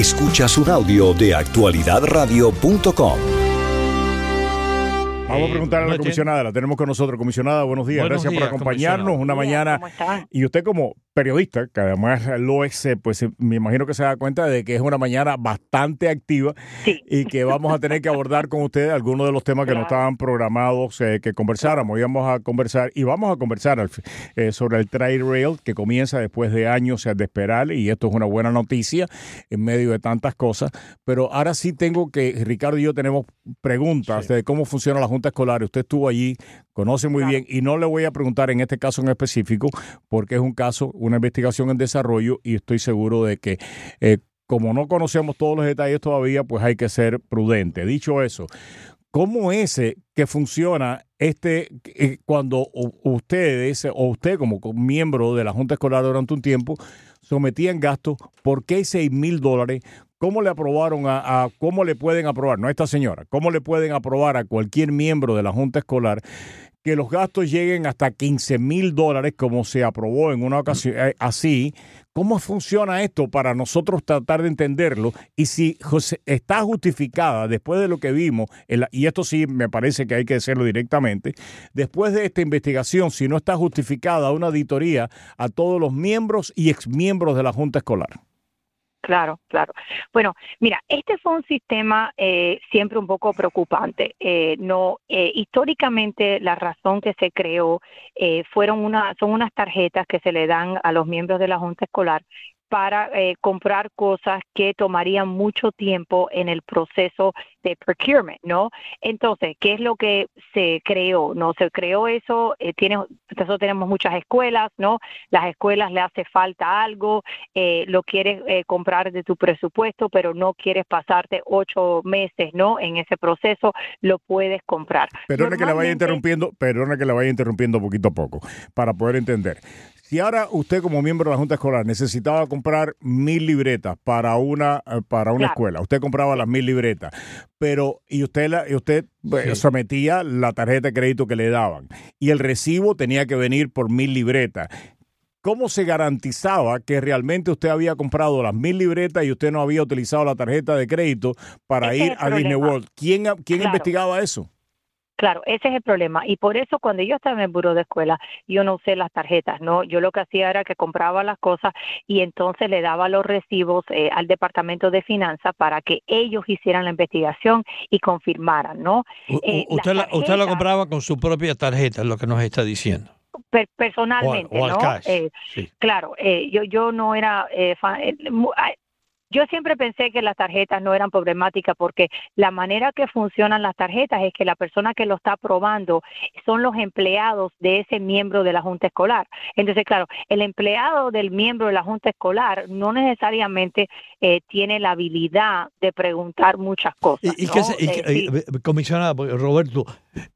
Escuchas un audio de actualidadradio.com. Vamos a preguntar a la comisionada, la tenemos con nosotros. Comisionada, buenos días, Buenos gracias días, por acompañarnos una mañana. Y usted como periodista, que además lo es, eh, pues eh, me imagino que se da cuenta de que es una mañana bastante activa Sí. y que vamos a tener que abordar con usted algunos de los temas que no estaban programados eh, que conversáramos. Íbamos a conversar y vamos a conversar eh, sobre el Trail Rail que comienza después de años de esperar y esto es una buena noticia en medio de tantas cosas. Pero ahora sí tengo que, Ricardo y yo tenemos preguntas de cómo funciona la Junta Escolar. Usted estuvo allí, conoce muy bien y no le voy a preguntar en este caso en específico porque es un caso, una investigación en desarrollo y estoy seguro de que... eh, como no conocemos todos los detalles todavía, pues hay que ser prudente. Dicho eso, ¿cómo es que funciona este eh, cuando ustedes o usted como co- miembro de la Junta Escolar durante un tiempo sometían gastos? ¿Por qué 6 mil dólares? ¿Cómo le aprobaron a, a- cómo le pueden aprobar, no a esta señora, cómo le pueden aprobar a cualquier miembro de la Junta Escolar que los gastos lleguen hasta 15 mil dólares como se aprobó en una ocasión eh, así? ¿Cómo funciona esto para nosotros tratar de entenderlo? Y si José, está justificada después de lo que vimos, la- y esto sí me parece que hay que decirlo directamente, después de esta investigación, si no está justificada una auditoría a todos los miembros y exmiembros de la Junta Escolar. Claro, claro. Bueno, mira, este fue un sistema eh, siempre un poco preocupante. Eh, no, eh, históricamente la razón que se creó eh, fueron una, son unas tarjetas que se le dan a los miembros de la junta escolar para eh, comprar cosas que tomarían mucho tiempo en el proceso de procurement, ¿no? Entonces, ¿qué es lo que se creó? No se creó eso, eh, tiene, nosotros tenemos muchas escuelas, ¿no? Las escuelas le hace falta algo, eh, lo quieres eh, comprar de tu presupuesto, pero no quieres pasarte ocho meses, ¿no? En ese proceso, lo puedes comprar. Perdone que la vaya interrumpiendo, perdone que la vaya interrumpiendo poquito a poco para poder entender. Si ahora usted como miembro de la Junta Escolar necesitaba comprar mil libretas para una eh, para una Claro. escuela, usted compraba las mil libretas, pero y usted la, y usted eh, sometía la tarjeta de crédito que le daban y el recibo tenía que venir por mil libretas. ¿Cómo se garantizaba que realmente usted había comprado las mil libretas y usted no había utilizado la tarjeta de crédito para Ese ir a Disney. World? ¿Quién, quién Claro. investigaba eso? Claro, ese es el problema. Y por eso cuando yo estaba en el buro de escuela, yo no usé las tarjetas, ¿no? Yo lo que hacía era que compraba las cosas y entonces le daba los recibos eh, al departamento de finanzas para que ellos hicieran la investigación y confirmaran, ¿no? Eh, usted, la, usted la compraba con su propia tarjeta, es lo que nos está diciendo. Per- personalmente, o al ¿no? cash, Eh, sí. Claro, eh, yo yo no era eh, fan- yo siempre pensé que las tarjetas no eran problemáticas porque la manera que funcionan las tarjetas es que la persona que lo está aprobando son los empleados de ese miembro de la junta escolar. Entonces, claro, el empleado del miembro de la junta escolar no necesariamente eh, tiene la habilidad de preguntar muchas cosas. Y, y ¿no? qué se- y Eh, qué- sí. eh, comisionada, porque, Roberto,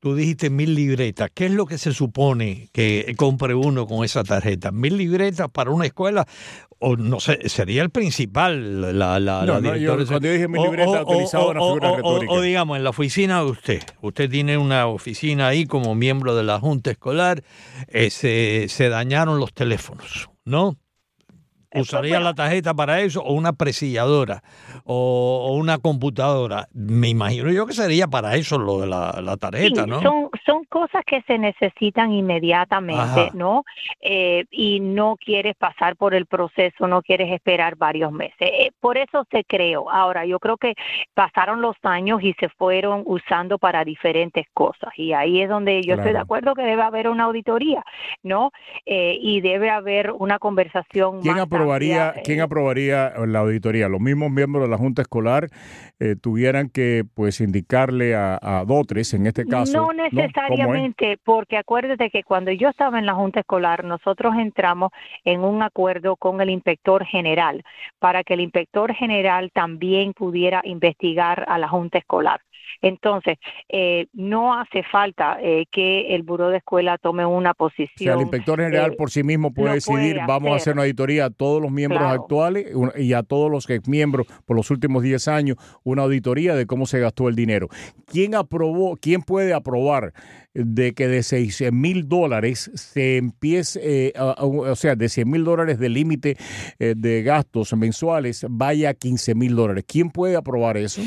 tú dijiste mil libretas. ¿Qué es lo que se supone que compre uno con esa tarjeta? ¿Mil libretas para una escuela? O no sé, sería el principal, la, la, No, la no, yo- cuando yo dije mil O- libretas, o- utilizaba o- una figura o- retórica. O, digamos, en la oficina de usted. Usted tiene una oficina ahí como miembro de la Junta Escolar. eh, se, se dañaron los teléfonos, ¿no? ¿Usaría bueno. la tarjeta para eso o una presilladora o, o una computadora? Me imagino yo que sería para eso lo de la, la tarjeta, Sí, ¿no? son, son cosas que se necesitan inmediatamente, Ajá. ¿no? Eh, y no quieres pasar por el proceso, no quieres esperar varios meses. Eh, por eso se creó. Ahora, yo creo que pasaron los años y se fueron usando para diferentes cosas. Y ahí es donde yo estoy de acuerdo que debe haber una auditoría, ¿no? Eh, y debe haber una conversación ¿Quién más aprobaría, ¿Quién aprobaría la auditoría? ¿Los mismos miembros de la Junta Escolar eh, tuvieran que pues indicarle a, a Dotres, en este caso? No necesariamente, porque acuérdate que cuando yo estaba en la Junta Escolar, nosotros entramos en un acuerdo con el inspector general para que el inspector general también pudiera investigar a la Junta Escolar. Entonces, eh, no hace falta eh, que el Buró de Escuela tome una O sea, posición. el inspector general eh, por sí mismo puede no decidir, puede vamos a hacer una auditoría a todos los miembros actuales y a todos los miembros por los últimos 10 años una auditoría de cómo se gastó el dinero. ¿Quién aprobó, quién puede aprobar de que de 6 mil dólares se empiece, eh, o sea, de 100 mil dólares de límite eh, de gastos mensuales vaya a 15 mil dólares? ¿Quién puede aprobar eso?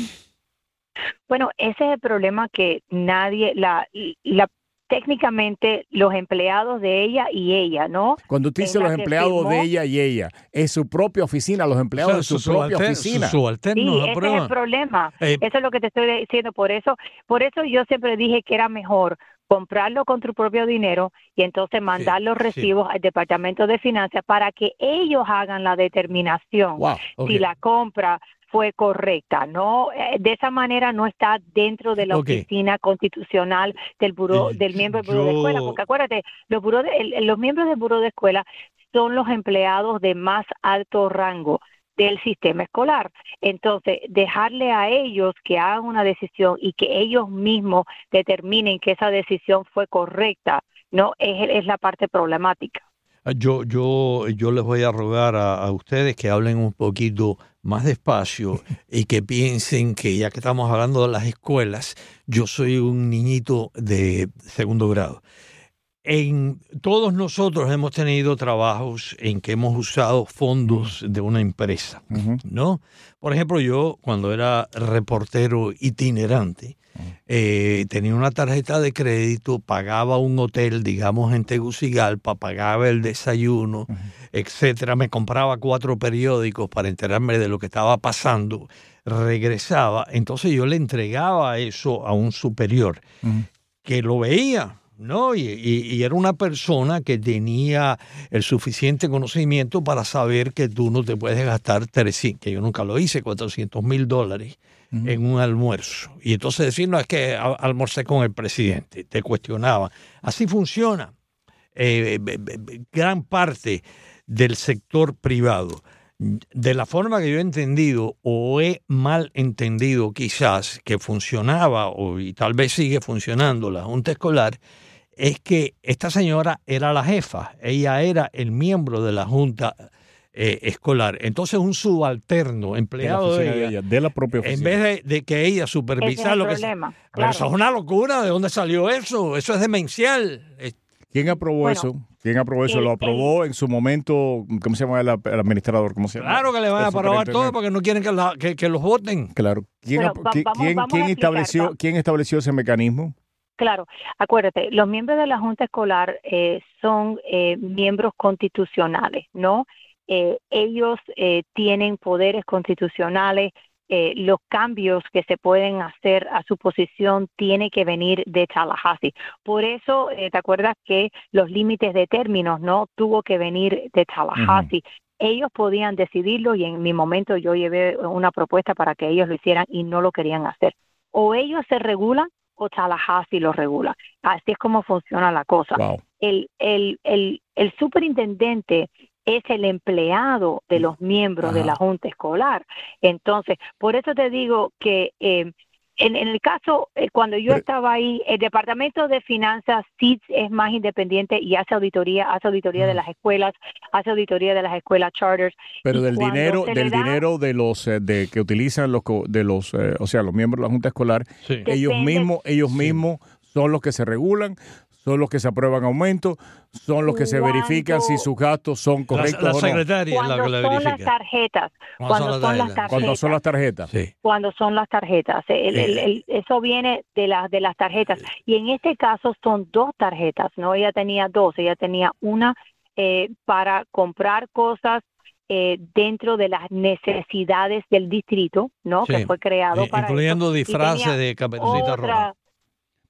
Bueno, ese es el problema que nadie, la, la técnicamente los empleados de ella y ella, ¿no? Cuando usted dice los empleados de ella y ella, es su propia oficina, los empleados de su, propia oficina. Su, sí, ese es el problema. Eh, eso es lo que te estoy diciendo. Por eso, por eso yo siempre dije que era mejor comprarlo con tu propio dinero y entonces mandar los recibos al Departamento de Finanzas para que ellos hagan la determinación si la compra fue correcta, ¿no? Eh, de esa manera no está dentro de la oficina constitucional del buró, del miembro del buró de escuela, porque acuérdate, los, buró los miembros del buró de escuela son los empleados de más alto rango del sistema escolar. Entonces, dejarle a ellos que hagan una decisión y que ellos mismos determinen que esa decisión fue correcta, no es, es la parte problemática. Ah, yo, yo, yo les voy a rogar a, ustedes que hablen un poquito más despacio y que piensen que ya que estamos hablando de las escuelas, yo soy un niñito de segundo grado. En, todos nosotros hemos tenido trabajos en que hemos usado fondos de una empresa, ¿no? Por ejemplo, yo cuando era reportero itinerante, eh, tenía una tarjeta de crédito, pagaba un hotel, digamos en Tegucigalpa, pagaba el desayuno, etcétera, me compraba cuatro periódicos para enterarme de lo que estaba pasando, regresaba, entonces yo le entregaba eso a un superior que lo veía, ¿no? Y, era una persona que tenía el suficiente conocimiento para saber que tú no te puedes gastar 300, que yo nunca lo hice, 400 mil dólares en un almuerzo. Y entonces decir, no, es que almorcé con el presidente, te cuestionaba. Así funciona eh, gran parte del sector privado. De la forma que yo he entendido o he mal entendido quizás que funcionaba o, y tal vez sigue funcionando la Junta Escolar, es que esta señora era la jefa, ella era el miembro de la Junta eh, escolar. Entonces un subalterno, empleado de, ella, de, la propia oficina. En vez de, que ella supervisara lo que... Pero eso es una locura, ¿de dónde salió eso? Eso es demencial. ¿Quién aprobó eso? ¿Quién aprobó eso? ¿Lo aprobó en su momento? ¿Cómo se llama el, administrador? ¿Cómo se llama? Claro que le van a aprobar todo porque no quieren que, los voten. Claro. ¿Quién, estableció, ¿Quién estableció ese mecanismo? Claro, acuérdate, los miembros de la Junta Escolar eh, son eh, miembros constitucionales, ¿no? Eh, ellos tienen poderes constitucionales, los cambios que se pueden hacer a su posición tiene que venir de Tallahassee. Por eso, ¿te acuerdas que los límites de términos no tuvo que venir de Tallahassee? Ellos podían decidirlo y en mi momento yo llevé una propuesta para que ellos lo hicieran y no lo querían hacer. O ellos se regulan o Tallahassee lo regula. Así es como funciona la cosa. El, el, el, el superintendente es el empleado de los miembros de la Junta Escolar. Entonces, por eso te digo que eh, en, el caso, eh, cuando yo estaba ahí, el Departamento de Finanzas sí es más independiente y hace auditoría, hace auditoría de las escuelas, hace auditoría de las escuelas charters. Pero del dinero, del dinero de los eh, de que utilizan los de los, eh, o sea, los miembros de la Junta Escolar, ellos mismos, ellos mismos son los que se regulan, son los que se aprueban aumentos, son los que se verifican si sus gastos son correctos la, la secretaria es la que verifica. Son las tarjetas, cuando, son, las tarjetas. Cuando son las tarjetas. Sí. Cuando son las tarjetas. Eh. eso viene de, las de las tarjetas. Y en este caso son dos tarjetas, ¿no? Ella tenía dos. Ella tenía una eh, para comprar cosas eh, dentro de las necesidades del distrito, ¿no? Que fue creado para Incluyendo disfraces de caperucita roja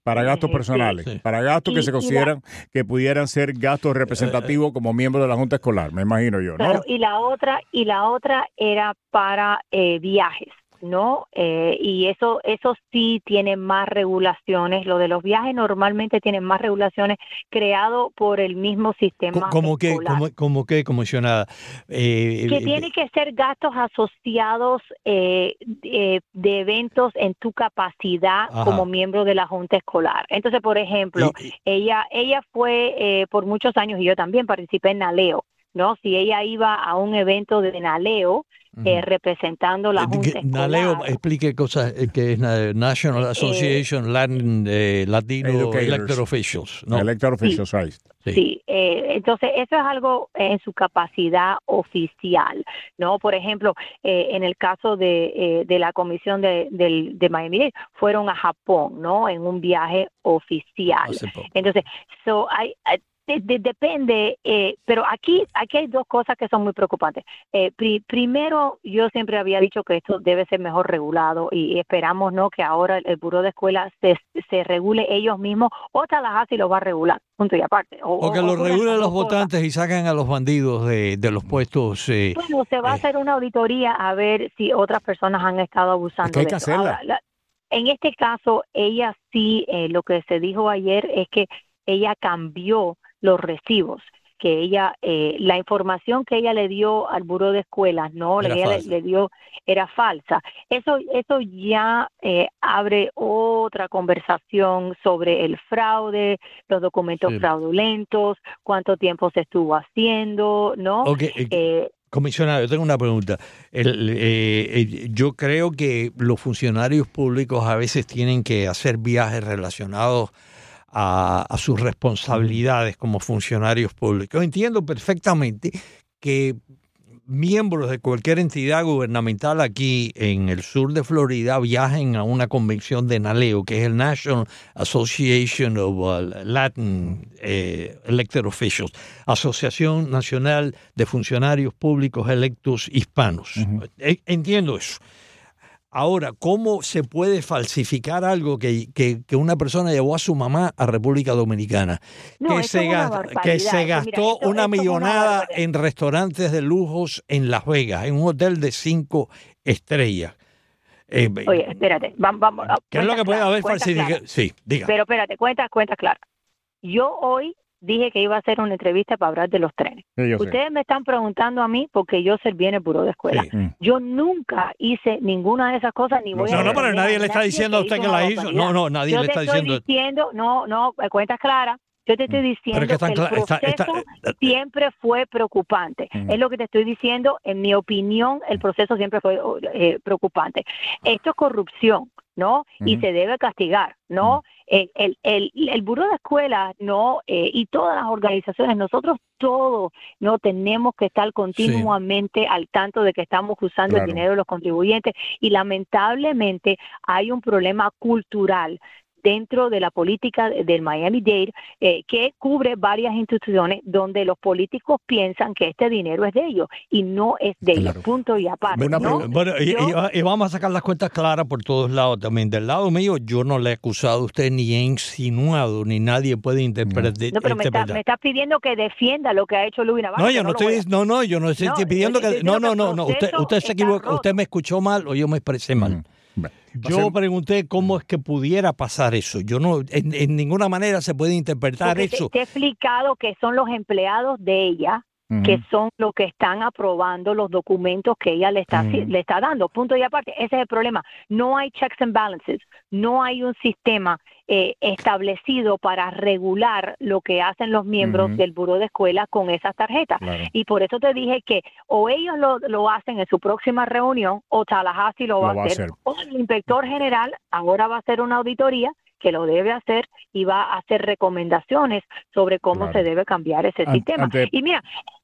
para gastos personales, para gastos que se consideran que pudieran ser gastos representativos como miembro de la Junta Escolar, me imagino yo, ¿no? y la otra y la otra era para eh, viajes. ¿No? Eh, y eso, eso sí tiene más regulaciones. Lo de los viajes normalmente tiene más regulaciones creado por el mismo sistema. ¿Cómo que, como, como que, comisionada? Eh, que tiene que ser gastos asociados eh, de eventos en tu capacidad como miembro de la Junta Escolar. Entonces, por ejemplo, ella, ella fue por muchos años, y yo también participé en Naleo ¿no? Si ella iba a un evento de Naleo, eh, representando la Eh, Junta Naleo, explique cosas eh, que es na- National Association Latin, eh, Latino Educators. Elected Officials. ¿no? Elected officials, right. Sí. Sí, eh, entonces eso es algo en su capacidad oficial, ¿no? Por ejemplo, eh, en el caso de, eh, de la comisión de, del- de Miami-Dade, fueron a Japón, ¿no? En un viaje oficial. Entonces, so, hay, hay- de- de- depende, eh, pero aquí, aquí hay dos cosas que son muy preocupantes. Eh, pri- primero, yo siempre había dicho que esto debe ser mejor regulado y esperamos no que ahora el, el Buró de Escuela se, se regule ellos mismos o Tallahassee lo va a regular, punto y aparte. O que lo regulen los votantes y sacan a los bandidos de, de los puestos. eh, Bueno, se va a Eh. hacer una auditoría a ver si otras personas han estado abusando Es que hay de que hacerla. Ahora, la- en este caso, ella sí, eh, lo que se dijo ayer es que ella cambió los recibos que ella, eh, la información que ella le dio al buró de escuelas, no, Era que ella le, dio era falsa. Eso, eso ya eh, abre otra conversación sobre el fraude, los documentos Sí. fraudulentos, cuánto tiempo se estuvo haciendo, ¿no? ok, eh, Eh, Comisionado, yo tengo una pregunta. El, eh, eh, yo creo que los funcionarios públicos a veces tienen que hacer viajes relacionados a, a sus responsabilidades como funcionarios públicos. Entiendo perfectamente que miembros de cualquier entidad gubernamental aquí en el sur de Florida viajen a una convención de NALEO, que es el National Association of uh, Latin eh, Elected Officials, Asociación Nacional de Funcionarios Públicos Electos Hispanos. Eh, Entiendo eso. Ahora, ¿cómo se puede falsificar algo que, que- que una persona llevó a su mamá a República Dominicana? No, que, se es una gast- barbaridad. que se Mira, gastó esto- una esto es una millonada en restaurantes de lujos en Las Vegas, en un hotel de cinco estrellas. Eh, Oye, espérate, vamos, vamos. ¿Qué es lo que puede clara, haber falsificado? clara. Sí, diga. Pero espérate, cuenta, cuenta clara. Yo hoy dije que iba a hacer una entrevista para hablar de los trenes. Sí, yo sé. Ustedes me están preguntando a mí porque yo serví en el buró de escuela. Sí. Mm. Yo nunca hice ninguna de esas cosas ni No voy sé. a No, no, pero nadie le está diciendo a usted que la hizo. No, no, nadie yo le te está estoy diciendo. diciendo, no, no, eh, cuentas claras. Yo te estoy diciendo Pero es que están que el está- está- proceso está- siempre fue preocupante. Mm. Es lo que te estoy diciendo. En mi opinión, el proceso siempre fue eh, preocupante. Esto es corrupción, ¿no? Y se debe castigar, ¿no? El, el, el, el Buró de Escuelas, ¿no? Eh, y todas las organizaciones, nosotros todos, ¿no? Tenemos que estar continuamente al tanto de que estamos usando Claro. el dinero de los contribuyentes y lamentablemente hay un problema cultural dentro de la política de- del Miami-Dade eh, que cubre varias instituciones donde los políticos piensan que este dinero es de ellos y no es de ellos, Claro. punto y aparte. Una ¿no? Bueno, y, Yo- y- y vamos a sacar las cuentas claras por todos lados también. Del lado mío, yo no le he acusado a usted ni he insinuado, ni nadie puede interpretar. No, pero me, está, me estás pidiendo que defienda lo que ha hecho Luis Navarro. No, yo no voy estoy, a- no, no, yo no estoy No, pidiendo yo que, no, no, no, no, usted, usted se roto. usted me escuchó mal o yo me expresé mal. Mm. Yo pregunté cómo es que pudiera pasar eso. Yo no, en, en ninguna manera se puede interpretar porque te- eso. Te, he explicado que son los empleados de ella que son los que están aprobando los documentos que ella le está, Ujú. le está dando. Punto y aparte, ese es el problema. No hay checks and balances, no hay un sistema eh, establecido para regular lo que hacen los miembros del buró de escuela con esas tarjetas. Claro. Y por eso te dije que o ellos lo, lo hacen en su próxima reunión o Tallahassee lo va, Lo va a hacer. hacer. O el inspector general ahora va a hacer una auditoría que lo debe hacer y va a hacer recomendaciones sobre cómo Claro. se debe cambiar ese An- sistema. ante- Y mira,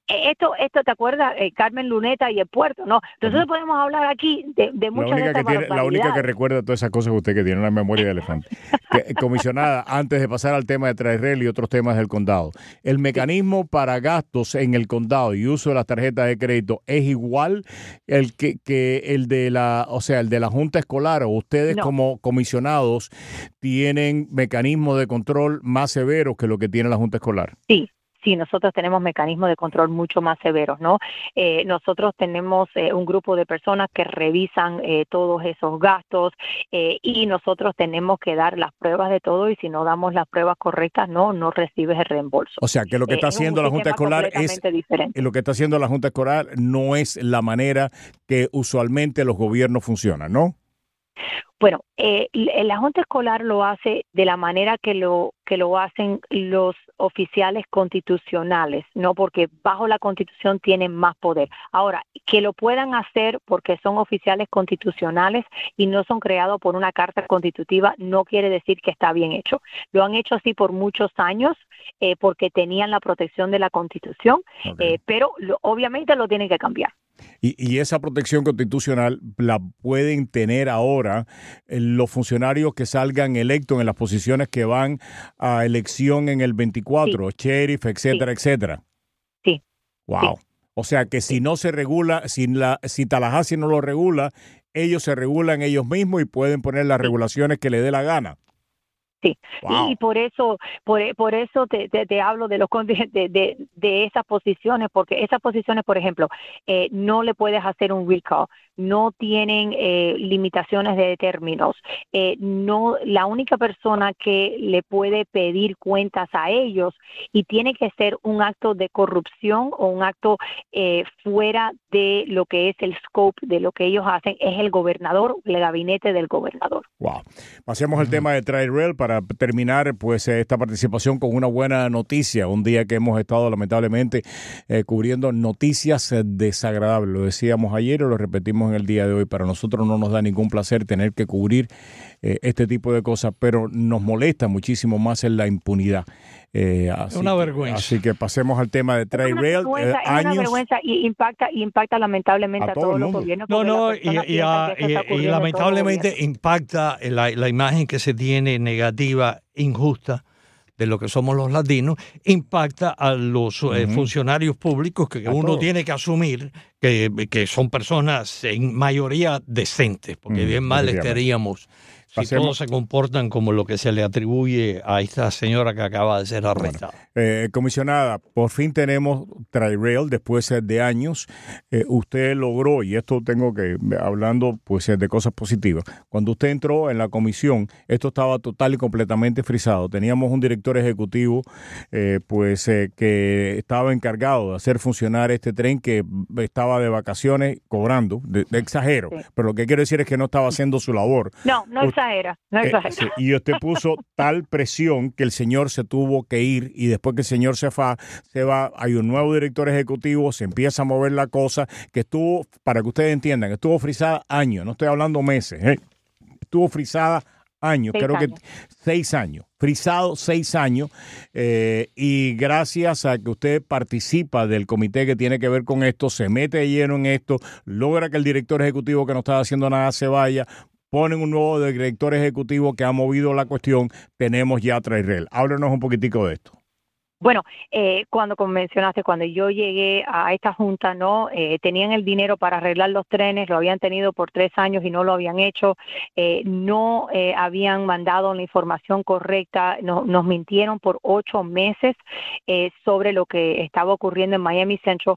esto, esto ¿te acuerdas? Eh, Carmen Luneta y el puerto, ¿no? Nosotros podemos hablar aquí de, de La muchas de única, que tiene, la única que recuerda todas esas cosas que usted que tiene una memoria de elefante. Que, eh, comisionada, antes de pasar al tema de Traerrel y otros temas del condado, ¿el mecanismo para gastos en el condado y uso de las tarjetas de crédito es igual el que, que el de la, o sea, el de la Junta Escolar o ustedes No. como comisionados tienen mecanismos de control más severos que lo que tiene la Junta Escolar? Sí, sí, nosotros tenemos mecanismos de control mucho más severos, ¿no? Eh, nosotros tenemos eh, un grupo de personas que revisan eh, todos esos gastos eh, y nosotros tenemos que dar las pruebas de todo y si no damos las pruebas correctas, no, no recibes el reembolso. O sea, que lo que Eh, está haciendo la Junta Escolar es diferente. lo que está haciendo la Junta Escolar no es la manera que usualmente los gobiernos funcionan, ¿no? Bueno, eh, la Junta Escolar lo hace de la manera que lo, que lo hacen los oficiales constitucionales, no porque bajo la Constitución tienen más poder. Ahora, que lo puedan hacer porque son oficiales constitucionales y no son creados por una carta constitutiva, no quiere decir que está bien hecho. Lo han hecho así por muchos años eh, porque tenían la protección de la Constitución, eh, pero obviamente lo tienen que cambiar. Y, esa protección constitucional la pueden tener ahora eh, los funcionarios que salgan electos en las posiciones que van a elección en el 24, sheriff, etcétera, etcétera. Sí. Wow. O sea que si no se regula, si, la, si Tallahassee no lo regula, ellos se regulan ellos mismos y pueden poner las regulaciones que le dé la gana. Sí, y por eso, por, por eso te, te, hablo de los de, de, de, esas posiciones, porque esas posiciones, por ejemplo, eh, no le puedes hacer un recall, no tienen eh, limitaciones de términos, eh, no, la única persona que le puede pedir cuentas a ellos y tiene que ser un acto de corrupción o un acto fuera de lo que es el scope de lo que ellos hacen es el gobernador, el gabinete del gobernador. Wow. Pasemos al tema de Rail para terminar pues esta participación con una buena noticia, un día que hemos estado lamentablemente eh, cubriendo noticias eh, desagradables, lo decíamos ayer y lo repetimos en el día de hoy, para nosotros no nos da ningún placer tener que cubrir eh, este tipo de cosas, pero nos molesta muchísimo más en la impunidad. Es una vergüenza. Así que pasemos al tema de Trail Rail. Es una vergüenza y impacta, impacta lamentablemente a, todos los gobiernos. No, no, y, lamentablemente impacta la, la imagen que se tiene negativa injusta de lo que somos los latinos, impacta a los eh, funcionarios públicos que uno tiene que asumir que, que, son personas en mayoría decentes, porque bien mal estaríamos si todos se comportan como lo que se le atribuye a esta señora que acaba de ser arrestada. Eh, comisionada, por fin tenemos Tri-Rail después de años. Eh, usted logró, y esto tengo que, hablando pues de cosas positivas, cuando usted entró en la comisión, esto estaba total y completamente frisado. Teníamos un director ejecutivo eh, pues que estaba encargado de hacer funcionar este tren que estaba de vacaciones cobrando, de, exagero, pero lo que quiero decir es que no estaba haciendo su labor. No, no era, no eh, y usted puso tal presión que el señor se tuvo que ir y después que el señor se va, se va, hay un nuevo director ejecutivo, se empieza a mover la cosa, que estuvo, para que ustedes entiendan, estuvo frisada años, no estoy hablando meses, ¿eh? estuvo frisada años, creo que seis años, frisado seis años, eh, y gracias a que usted participa del comité que tiene que ver con esto, se mete lleno en esto, logra que el director ejecutivo que no estaba haciendo nada se vaya, ponen un nuevo director ejecutivo que ha movido la cuestión, tenemos ya Trairel. Háblenos un poquitico de esto. Bueno, eh, cuando mencionaste, cuando yo llegué a esta junta, no eh, tenían el dinero para arreglar los trenes, lo habían tenido por tres años y no lo habían hecho, eh, no eh, habían mandado la información correcta, no, nos mintieron por ocho meses sobre lo que estaba ocurriendo en Miami Central.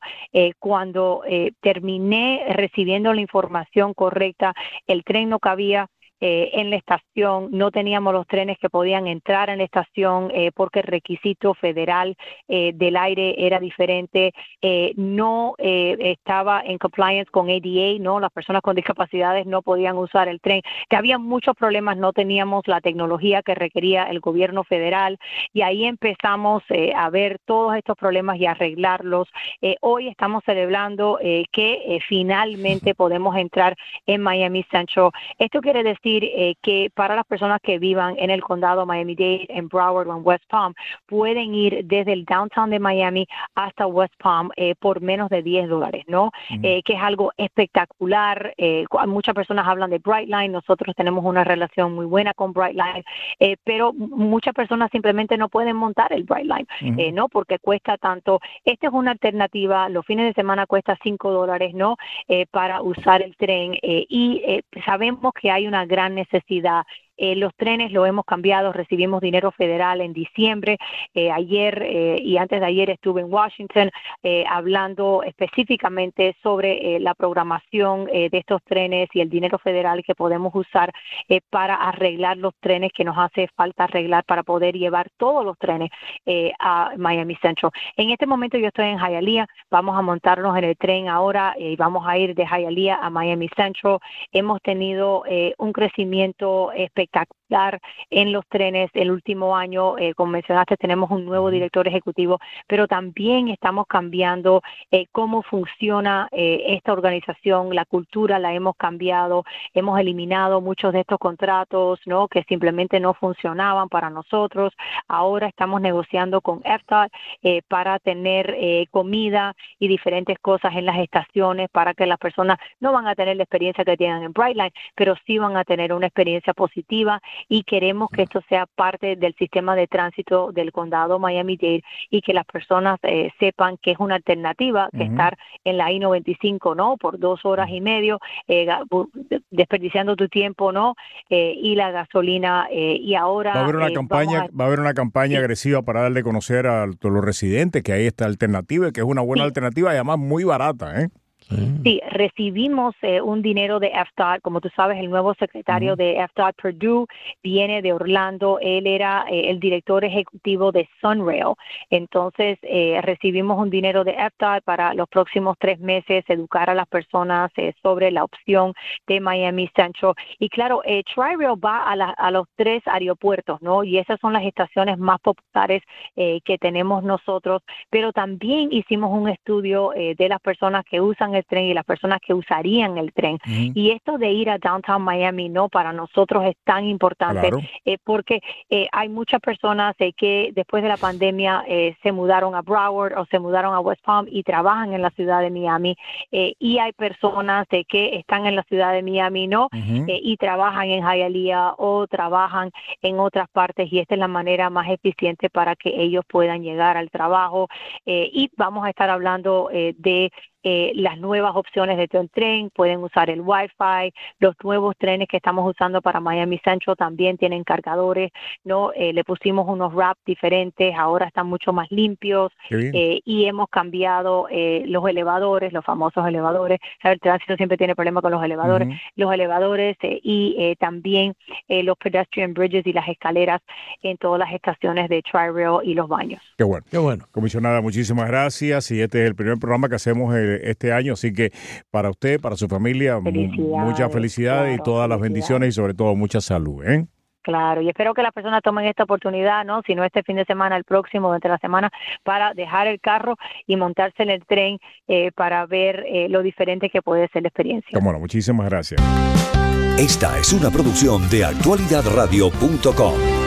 cuando terminé recibiendo la información correcta, el tren no cabía, eh, en la estación, no teníamos los trenes que podían entrar en la estación eh, porque el requisito federal eh, del aire era diferente, no estaba en compliance con ADA, no, las personas con discapacidades no podían usar el tren, que había muchos problemas, no teníamos la tecnología que requería el gobierno federal y ahí empezamos a ver todos estos problemas y arreglarlos. hoy estamos celebrando que finalmente podemos entrar en Miami Central. Esto quiere decir eh, que para las personas que vivan en el condado Miami-Dade, en Broward o en West Palm, pueden ir desde el downtown de Miami hasta West Palm eh, por menos de 10 dólares, ¿no? Eh, que es algo espectacular. muchas personas hablan de Brightline, nosotros tenemos una relación muy buena con Brightline, pero muchas personas simplemente no pueden montar el Brightline, ¿no? Porque cuesta tanto. Esta es una alternativa, los fines de semana cuesta 5 dólares, ¿no? para usar el tren y sabemos que hay una gran gran necesidad los trenes lo hemos cambiado, recibimos dinero federal en diciembre. ayer y antes de ayer estuve en Washington hablando específicamente sobre la programación de estos trenes y el dinero federal que podemos usar para arreglar los trenes que nos hace falta arreglar para poder llevar todos los trenes a Miami Central. En este momento yo estoy en Hialeah, vamos a montarnos en el tren ahora y vamos a ir de Hialeah a Miami Central. Hemos tenido eh, un crecimiento espectacular like that en los trenes el último año. Eh, como mencionaste, tenemos un nuevo director ejecutivo, pero también estamos cambiando eh, cómo funciona esta organización, la cultura la hemos cambiado, hemos eliminado muchos de estos contratos, ¿no? Que simplemente no funcionaban para nosotros. Ahora estamos negociando con EFTA para tener comida y diferentes cosas en las estaciones para que las personas no van a tener la experiencia que tienen en Brightline, pero sí van a tener una experiencia positiva y queremos que esto sea parte del sistema de tránsito del condado Miami-Dade y que las personas eh, sepan que es una alternativa que estar en la I-95, ¿no? Por dos horas y medio, eh, desperdiciando tu tiempo, ¿no? Eh, y la gasolina y ahora... Va a haber una campaña, va a haber una campaña agresiva para darle a conocer a los residentes que hay esta alternativa y que es una buena alternativa y además muy barata, ¿eh? Sí, recibimos eh, un dinero de FDOT, como tú sabes, el nuevo secretario de FDOT Purdue viene de Orlando, él era eh, el director ejecutivo de Sunrail, entonces eh, recibimos un dinero de FDOT para los próximos tres meses educar a las personas sobre la opción de Miami Central. Y claro, Tri-Rail va a, a, los tres aeropuertos, ¿no? Y esas son las estaciones más populares que tenemos nosotros, pero también hicimos un estudio de las personas que usan el tren y las personas que usarían el tren. Y esto de ir a Downtown Miami, no, para nosotros es tan importante eh, porque eh, hay muchas personas eh, que después de la pandemia se mudaron a Broward o se mudaron a West Palm y trabajan en la ciudad de Miami. y hay personas que están en la ciudad de Miami, no, y trabajan en Hialeah o trabajan en otras partes y esta es la manera más eficiente para que ellos puedan llegar al trabajo. y vamos a estar hablando de eh, las nuevas opciones de tren, pueden usar el Wi-Fi, los nuevos trenes que estamos usando para Miami Central también tienen cargadores, ¿no? Eh, le pusimos unos wraps diferentes, ahora están mucho más limpios eh, y hemos cambiado los elevadores, los famosos elevadores, el tránsito siempre tiene problemas con los elevadores, los elevadores y también los pedestrian bridges y las escaleras en todas las estaciones de Tri-Rail y los baños. Qué bueno, qué bueno. Comisionada, muchísimas gracias y este es el primer programa que hacemos este año. Así que para usted, para su familia, mucha felicidad y todas las bendiciones y sobre todo mucha salud. ¿eh? Claro, y espero que las personas tomen esta oportunidad, ¿no? Si no este fin de semana, el próximo, durante la semana, para dejar el carro y montarse en el tren eh, para ver eh, lo diferente que puede ser la experiencia. Bueno, muchísimas gracias. Esta es una producción de actualidadradio.com.